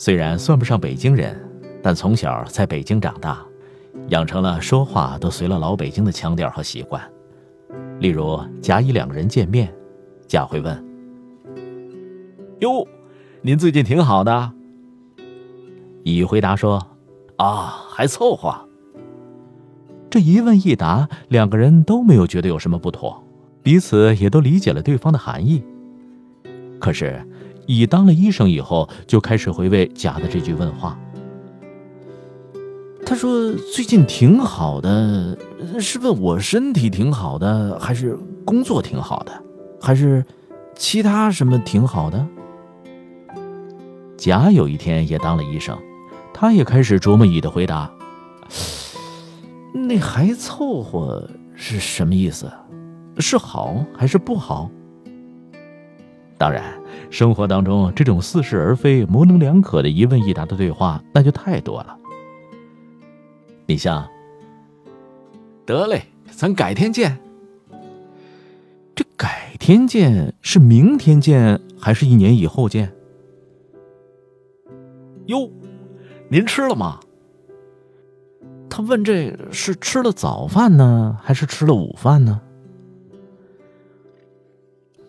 虽然算不上北京人，但从小在北京长大，养成了说话都随了老北京的腔调和习惯。例如，甲乙两个人见面，甲会问：“哟，您最近挺好的？”乙回答说：“啊，还凑合。”这一问一答，两个人都没有觉得有什么不妥，彼此也都理解了对方的含义。可是。乙当了医生以后，就开始回味甲的这句问话。他说：“最近挺好的，是问我身体挺好的，还是工作挺好的，还是其他什么挺好的？”甲有一天也当了医生，他也开始琢磨乙的回答：“那还凑合是什么意思？是好还是不好？”当然。生活当中这种似是而非、模棱两可的一问一答的对话，那就太多了。你像，得嘞，咱改天见。这改天见是明天见，还是一年以后见？哟，您吃了吗？他问这是吃了早饭呢，还是吃了午饭呢？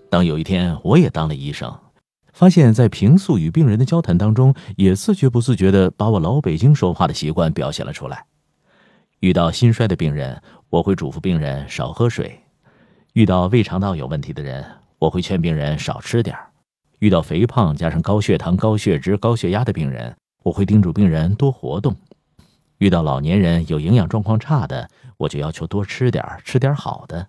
当有一天我也当了医生。发现，在平素与病人的交谈当中，也自觉不自觉地把我老北京说话的习惯表现了出来。遇到心衰的病人，我会嘱咐病人少喝水；遇到胃肠道有问题的人，我会劝病人少吃点；遇到肥胖加上高血糖、高血脂、高血压的病人，我会叮嘱病人多活动；遇到老年人有营养状况差的，我就要求多吃点，吃点好的；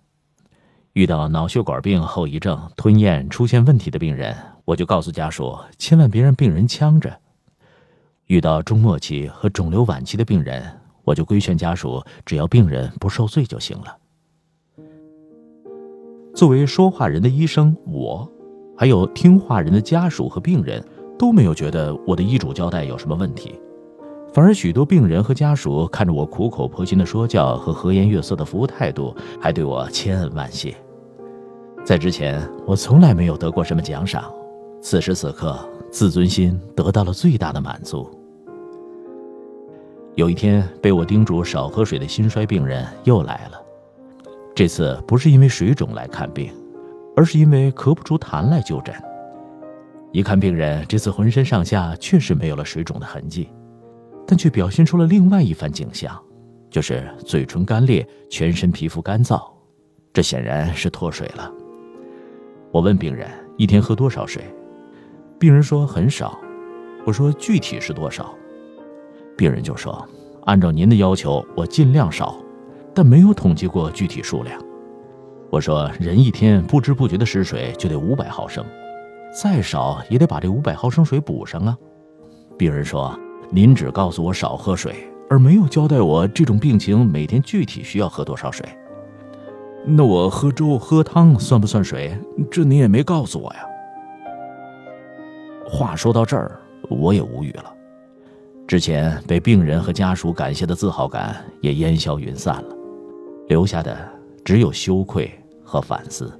遇到脑血管病后遗症、吞咽出现问题的病人。我就告诉家属，千万别让病人呛着。遇到中末期和肿瘤晚期的病人，我就规劝家属，只要病人不受罪就行了。作为说话人的医生，我，还有听话人的家属和病人，都没有觉得我的医嘱交代有什么问题，反而许多病人和家属看着我苦口婆心的说教和和颜悦色的服务态度，还对我千恩万谢。在之前，我从来没有得过什么奖赏。此时此刻，自尊心得到了最大的满足。有一天，被我叮嘱少喝水的心衰病人又来了。这次不是因为水肿来看病，而是因为咳不出痰来就诊。一看病人这次浑身上下确实没有了水肿的痕迹，但却表现出了另外一番景象，就是嘴唇干裂，全身皮肤干燥。这显然是脱水了。我问病人一天喝多少水？病人说很少，我说具体是多少？病人就说：“按照您的要求，我尽量少，但没有统计过具体数量。”我说：“人一天不知不觉的失水就得五百毫升，再少也得把这五百毫升水补上啊。”病人说：“您只告诉我少喝水，而没有交代我这种病情每天具体需要喝多少水。那我喝粥喝汤算不算水？这你也没告诉我呀。”话说到这儿，我也无语了。之前被病人和家属感谢的自豪感也烟消云散了，留下的只有羞愧和反思。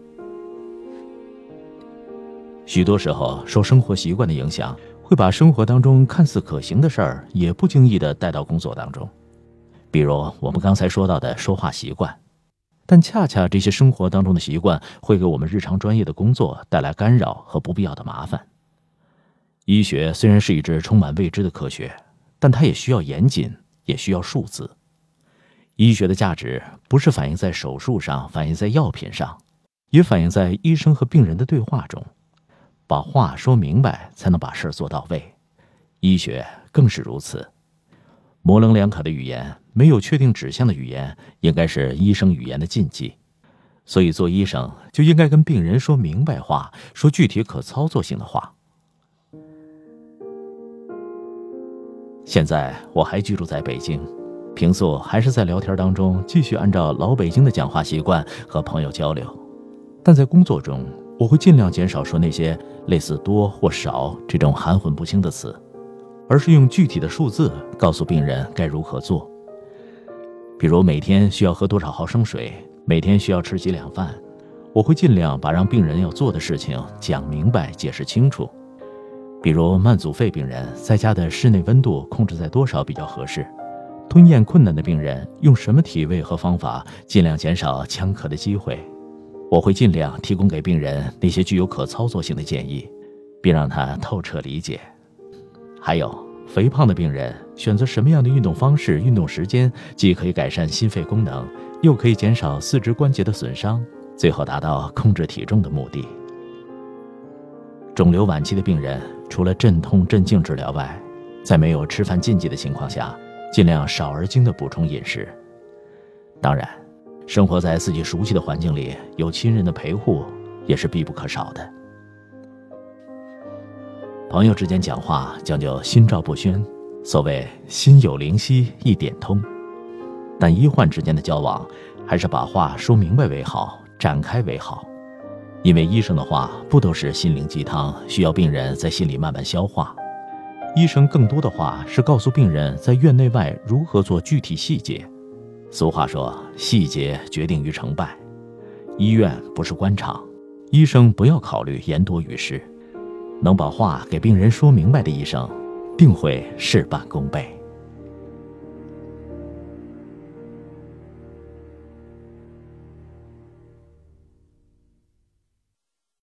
许多时候，受生活习惯的影响，会把生活当中看似可行的事儿，也不经意的带到工作当中。比如我们刚才说到的说话习惯，但恰恰这些生活当中的习惯，会给我们日常专业的工作带来干扰和不必要的麻烦。医学虽然是一支充满未知的科学，但它也需要严谨，也需要数字。医学的价值不是反映在手术上，反映在药品上，也反映在医生和病人的对话中。把话说明白，才能把事做到位。医学更是如此。模棱两可的语言，没有确定指向的语言，应该是医生语言的禁忌。所以，做医生就应该跟病人说明白话，说具体可操作性的话。现在我还居住在北京，平素还是在聊天当中继续按照老北京的讲话习惯和朋友交流，但在工作中我会尽量减少说那些类似多或少这种含混不清的词，而是用具体的数字告诉病人该如何做。比如每天需要喝多少毫升水，每天需要吃几两饭，我会尽量把让病人要做的事情讲明白、解释清楚。比如慢阻肺病人在家的室内温度控制在多少比较合适？吞咽困难的病人用什么体位和方法尽量减少呛咳的机会？我会尽量提供给病人那些具有可操作性的建议，并让他透彻理解。还有，肥胖的病人选择什么样的运动方式、运动时间，既可以改善心肺功能，又可以减少四肢关节的损伤，最后达到控制体重的目的。肿瘤晚期的病人。除了镇痛镇静治疗外，在没有吃饭禁忌的情况下，尽量少而精的补充饮食。当然，生活在自己熟悉的环境里，有亲人的陪护也是必不可少的。朋友之间讲话讲究心照不宣，所谓心有灵犀一点通。但医患之间的交往，还是把话说明白为好，展开为好。因为医生的话不都是心灵鸡汤，需要病人在心里慢慢消化。医生更多的话是告诉病人在院内外如何做具体细节。俗话说，细节决定于成败。医院不是官场，医生不要考虑言多于失，能把话给病人说明白的医生，定会事半功倍。